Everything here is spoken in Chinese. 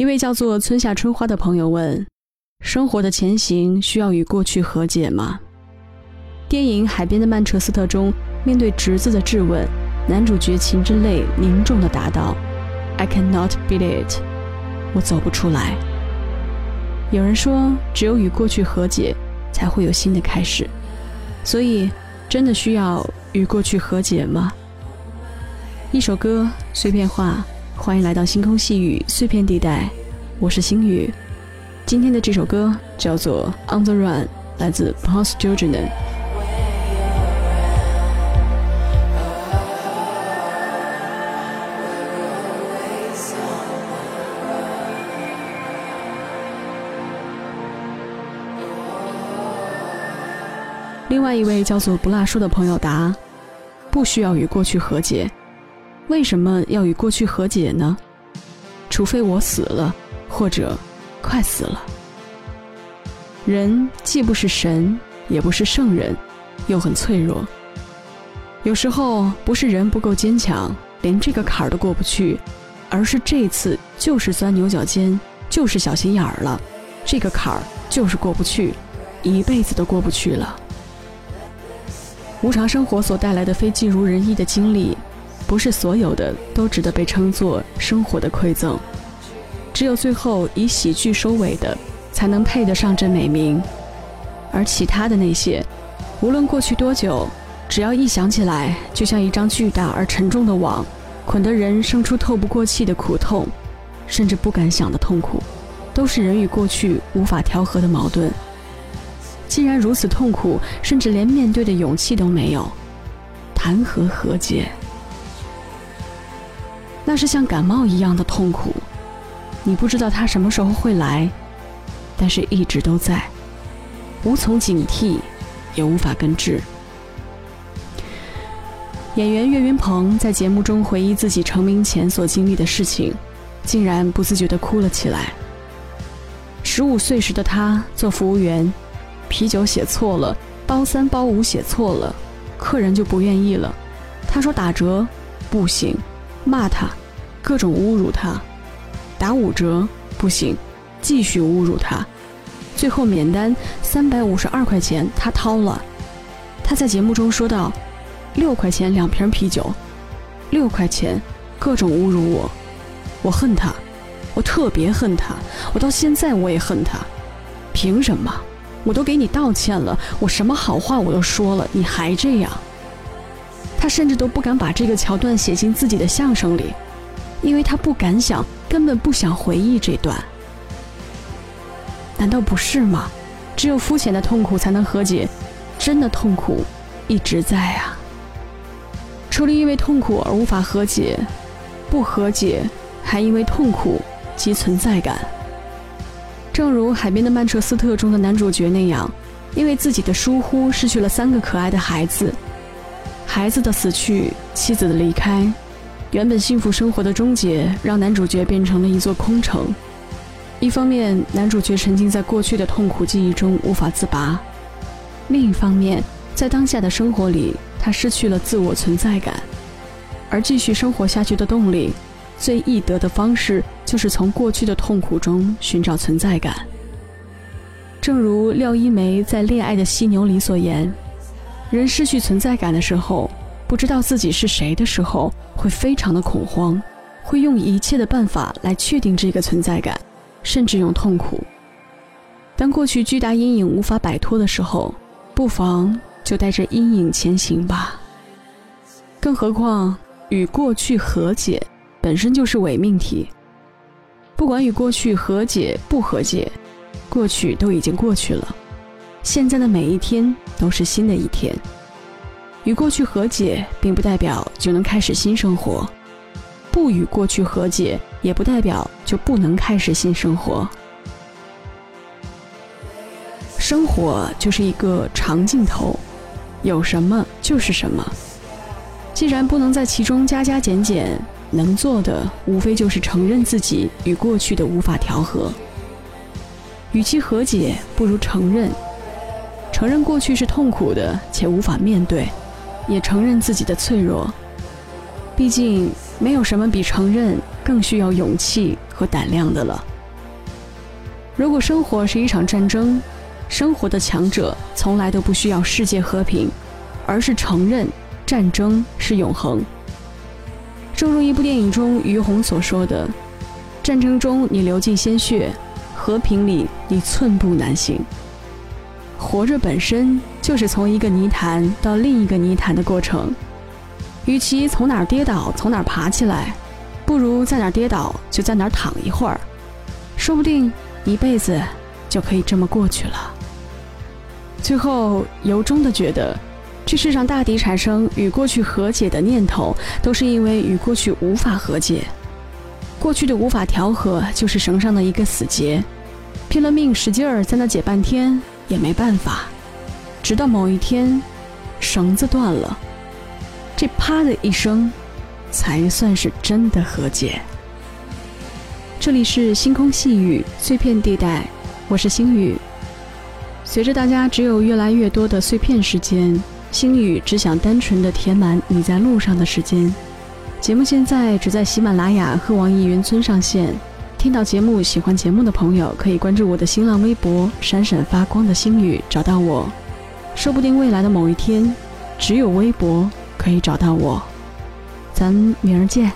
一位叫做村下春花的朋友问：“生活的前行需要与过去和解吗？”电影《海边的曼彻斯特》中，面对侄子的质问，男主角噙着泪凝重地答道：“I cannot beat it，我走不出来。”有人说，只有与过去和解，才会有新的开始。所以，真的需要与过去和解吗？一首歌，碎片化。欢迎来到星空细雨碎片地带，我是星宇。今天的这首歌叫做《On the Run》，来自 Post j o j o n 另外一位叫做不辣叔的朋友答：不需要与过去和解。为什么要与过去和解呢？除非我死了，或者快死了。人既不是神，也不是圣人，又很脆弱。有时候不是人不够坚强，连这个坎儿都过不去，而是这次就是钻牛角尖，就是小心眼儿了，这个坎儿就是过不去，一辈子都过不去了。无常生活所带来的非尽如人意的经历。不是所有的都值得被称作生活的馈赠，只有最后以喜剧收尾的，才能配得上这美名。而其他的那些，无论过去多久，只要一想起来，就像一张巨大而沉重的网，捆得人生出透不过气的苦痛，甚至不敢想的痛苦，都是人与过去无法调和的矛盾。既然如此痛苦，甚至连面对的勇气都没有，谈何和解？那是像感冒一样的痛苦，你不知道它什么时候会来，但是一直都在，无从警惕，也无法根治。演员岳云鹏在节目中回忆自己成名前所经历的事情，竟然不自觉地哭了起来。十五岁时的他做服务员，啤酒写错了，包三包五写错了，客人就不愿意了。他说打折不行，骂他。各种侮辱他，打五折不行，继续侮辱他，最后免单三百五十二块钱他掏了。他在节目中说道：“六块钱两瓶啤酒，六块钱，各种侮辱我，我恨他，我特别恨他，我到现在我也恨他，凭什么？我都给你道歉了，我什么好话我都说了，你还这样。”他甚至都不敢把这个桥段写进自己的相声里。因为他不敢想，根本不想回忆这段。难道不是吗？只有肤浅的痛苦才能和解，真的痛苦一直在啊。除了因为痛苦而无法和解，不和解还因为痛苦及存在感。正如《海边的曼彻斯特》中的男主角那样，因为自己的疏忽失去了三个可爱的孩子，孩子的死去，妻子的离开。原本幸福生活的终结，让男主角变成了一座空城。一方面，男主角沉浸在过去的痛苦记忆中无法自拔；另一方面，在当下的生活里，他失去了自我存在感。而继续生活下去的动力，最易得的方式，就是从过去的痛苦中寻找存在感。正如廖一梅在《恋爱的犀牛》里所言：“人失去存在感的时候。”不知道自己是谁的时候，会非常的恐慌，会用一切的办法来确定这个存在感，甚至用痛苦。当过去巨大阴影无法摆脱的时候，不妨就带着阴影前行吧。更何况与过去和解本身就是伪命题。不管与过去和解不和解，过去都已经过去了，现在的每一天都是新的一天。与过去和解，并不代表就能开始新生活；不与过去和解，也不代表就不能开始新生活。生活就是一个长镜头，有什么就是什么。既然不能在其中加加减减，能做的无非就是承认自己与过去的无法调和。与其和解，不如承认。承认过去是痛苦的，且无法面对。也承认自己的脆弱，毕竟没有什么比承认更需要勇气和胆量的了。如果生活是一场战争，生活的强者从来都不需要世界和平，而是承认战争是永恒。正如一部电影中于红所说的：“战争中你流尽鲜血，和平里你寸步难行。”活着本身就是从一个泥潭到另一个泥潭的过程，与其从哪儿跌倒从哪儿爬起来，不如在哪儿跌倒就在哪儿躺一会儿，说不定一辈子就可以这么过去了。最后，由衷的觉得，这世上大抵产生与过去和解的念头，都是因为与过去无法和解。过去的无法调和，就是绳上的一个死结，拼了命使劲儿在那解半天也没办法。直到某一天，绳子断了，这啪的一声，才算是真的和解。这里是星空细雨碎片地带，我是星宇。随着大家只有越来越多的碎片时间，星宇只想单纯的填满你在路上的时间。节目现在只在喜马拉雅和网易云村上线。听到节目、喜欢节目的朋友，可以关注我的新浪微博“闪闪发光的星宇”，找到我。说不定未来的某一天，只有微博可以找到我。咱明儿见。